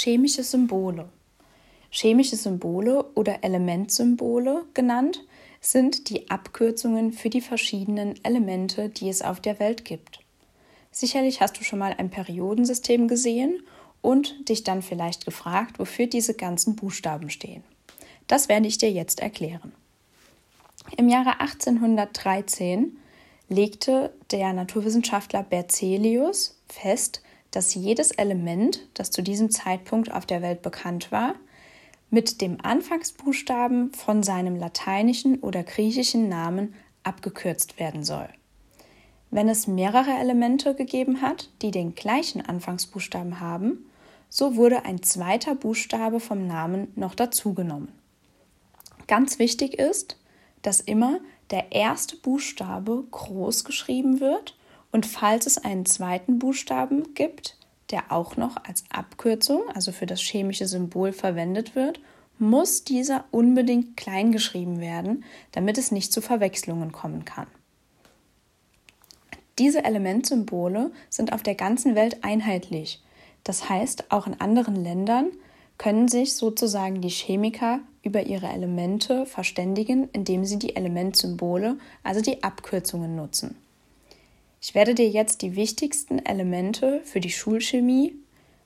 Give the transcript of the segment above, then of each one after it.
Chemische Symbole. Chemische Symbole oder Elementsymbole genannt sind die Abkürzungen für die verschiedenen Elemente, die es auf der Welt gibt. Sicherlich hast du schon mal ein Periodensystem gesehen und dich dann vielleicht gefragt, wofür diese ganzen Buchstaben stehen. Das werde ich dir jetzt erklären. Im Jahre 1813 legte der Naturwissenschaftler Berzelius fest, dass jedes Element, das zu diesem Zeitpunkt auf der Welt bekannt war, mit dem Anfangsbuchstaben von seinem lateinischen oder griechischen Namen abgekürzt werden soll. Wenn es mehrere Elemente gegeben hat, die den gleichen Anfangsbuchstaben haben, so wurde ein zweiter Buchstabe vom Namen noch dazugenommen. Ganz wichtig ist, dass immer der erste Buchstabe groß geschrieben wird und falls es einen zweiten Buchstaben gibt, der auch noch als Abkürzung, also für das chemische Symbol verwendet wird, muss dieser unbedingt klein geschrieben werden, damit es nicht zu Verwechslungen kommen kann. Diese Elementsymbole sind auf der ganzen Welt einheitlich. Das heißt, auch in anderen Ländern können sich sozusagen die Chemiker über ihre Elemente verständigen, indem sie die Elementsymbole, also die Abkürzungen nutzen. Ich werde dir jetzt die wichtigsten Elemente für die Schulchemie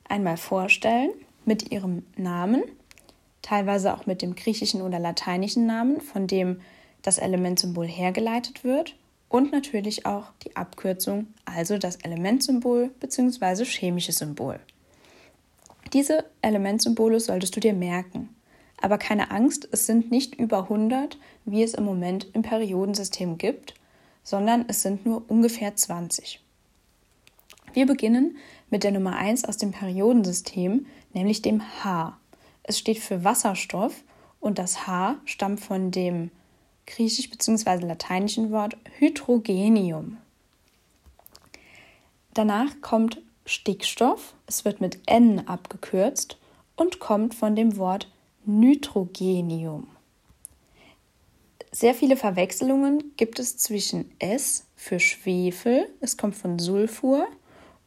einmal vorstellen mit ihrem Namen, teilweise auch mit dem griechischen oder lateinischen Namen, von dem das Elementsymbol hergeleitet wird und natürlich auch die Abkürzung, also das Elementsymbol bzw. chemische Symbol. Diese Elementsymbole solltest du dir merken. Aber keine Angst, es sind nicht über 100, wie es im Moment im Periodensystem gibt, sondern es sind nur ungefähr 20. Wir beginnen mit der Nummer 1 aus dem Periodensystem, nämlich dem H. Es steht für Wasserstoff und das H stammt von dem griechisch bzw. lateinischen Wort Hydrogenium. Danach kommt Stickstoff, es wird mit N abgekürzt und kommt von dem Wort Nitrogenium. Sehr viele Verwechslungen gibt es zwischen S für Schwefel, es kommt von Sulfur,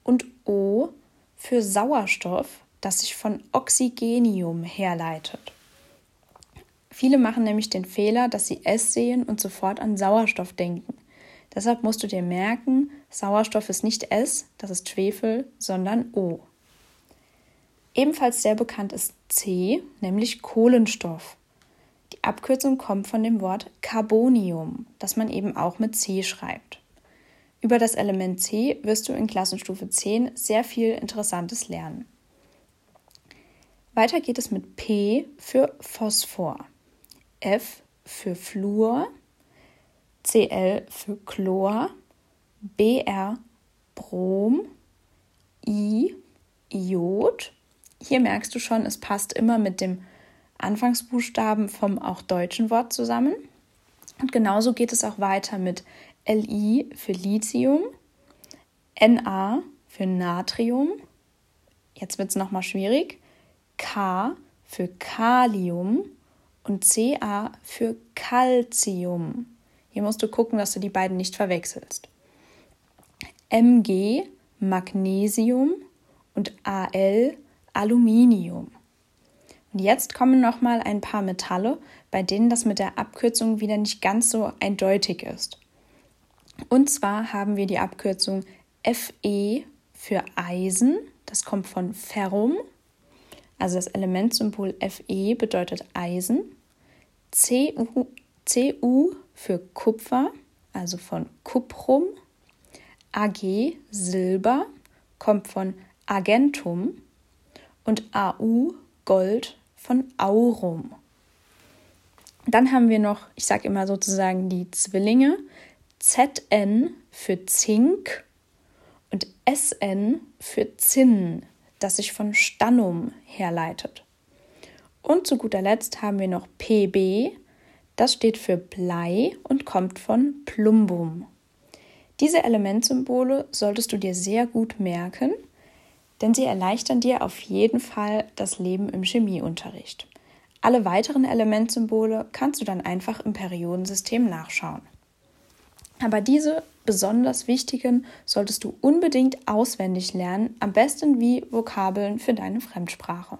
und O für Sauerstoff, das sich von Oxygenium herleitet. Viele machen nämlich den Fehler, dass sie S sehen und sofort an Sauerstoff denken. Deshalb musst du dir merken, Sauerstoff ist nicht S, das ist Schwefel, sondern O. Ebenfalls sehr bekannt ist C, nämlich Kohlenstoff. Abkürzung kommt von dem Wort Carbonium, das man eben auch mit C schreibt. Über das Element C wirst du in Klassenstufe 10 sehr viel Interessantes lernen. Weiter geht es mit P für Phosphor, F für Fluor, Cl für Chlor, Br Brom, I Iod. Hier merkst du schon, es passt immer mit dem Anfangsbuchstaben vom auch deutschen Wort zusammen. Und genauso geht es auch weiter mit Li für Lithium, Na für Natrium, jetzt wird es nochmal schwierig, K für Kalium und Ca für Calcium. Hier musst du gucken, dass du die beiden nicht verwechselst. Mg Magnesium und Al Aluminium. Und jetzt kommen noch mal ein paar Metalle, bei denen das mit der Abkürzung wieder nicht ganz so eindeutig ist. Und zwar haben wir die Abkürzung Fe für Eisen, das kommt von Ferrum, also das Elementsymbol Fe bedeutet Eisen. Cu, Cu für Kupfer, also von Cuprum. Ag Silber kommt von Argentum und Au Gold von Aurum. Dann haben wir noch, ich sage immer sozusagen die Zwillinge, ZN für Zink und SN für Zinn, das sich von Stannum herleitet. Und zu guter Letzt haben wir noch PB, das steht für Blei und kommt von Plumbum. Diese Elementsymbole solltest du dir sehr gut merken, denn sie erleichtern dir auf jeden Fall das Leben im Chemieunterricht. Alle weiteren Elementsymbole kannst du dann einfach im Periodensystem nachschauen. Aber diese besonders wichtigen solltest du unbedingt auswendig lernen, am besten wie Vokabeln für deine Fremdsprache.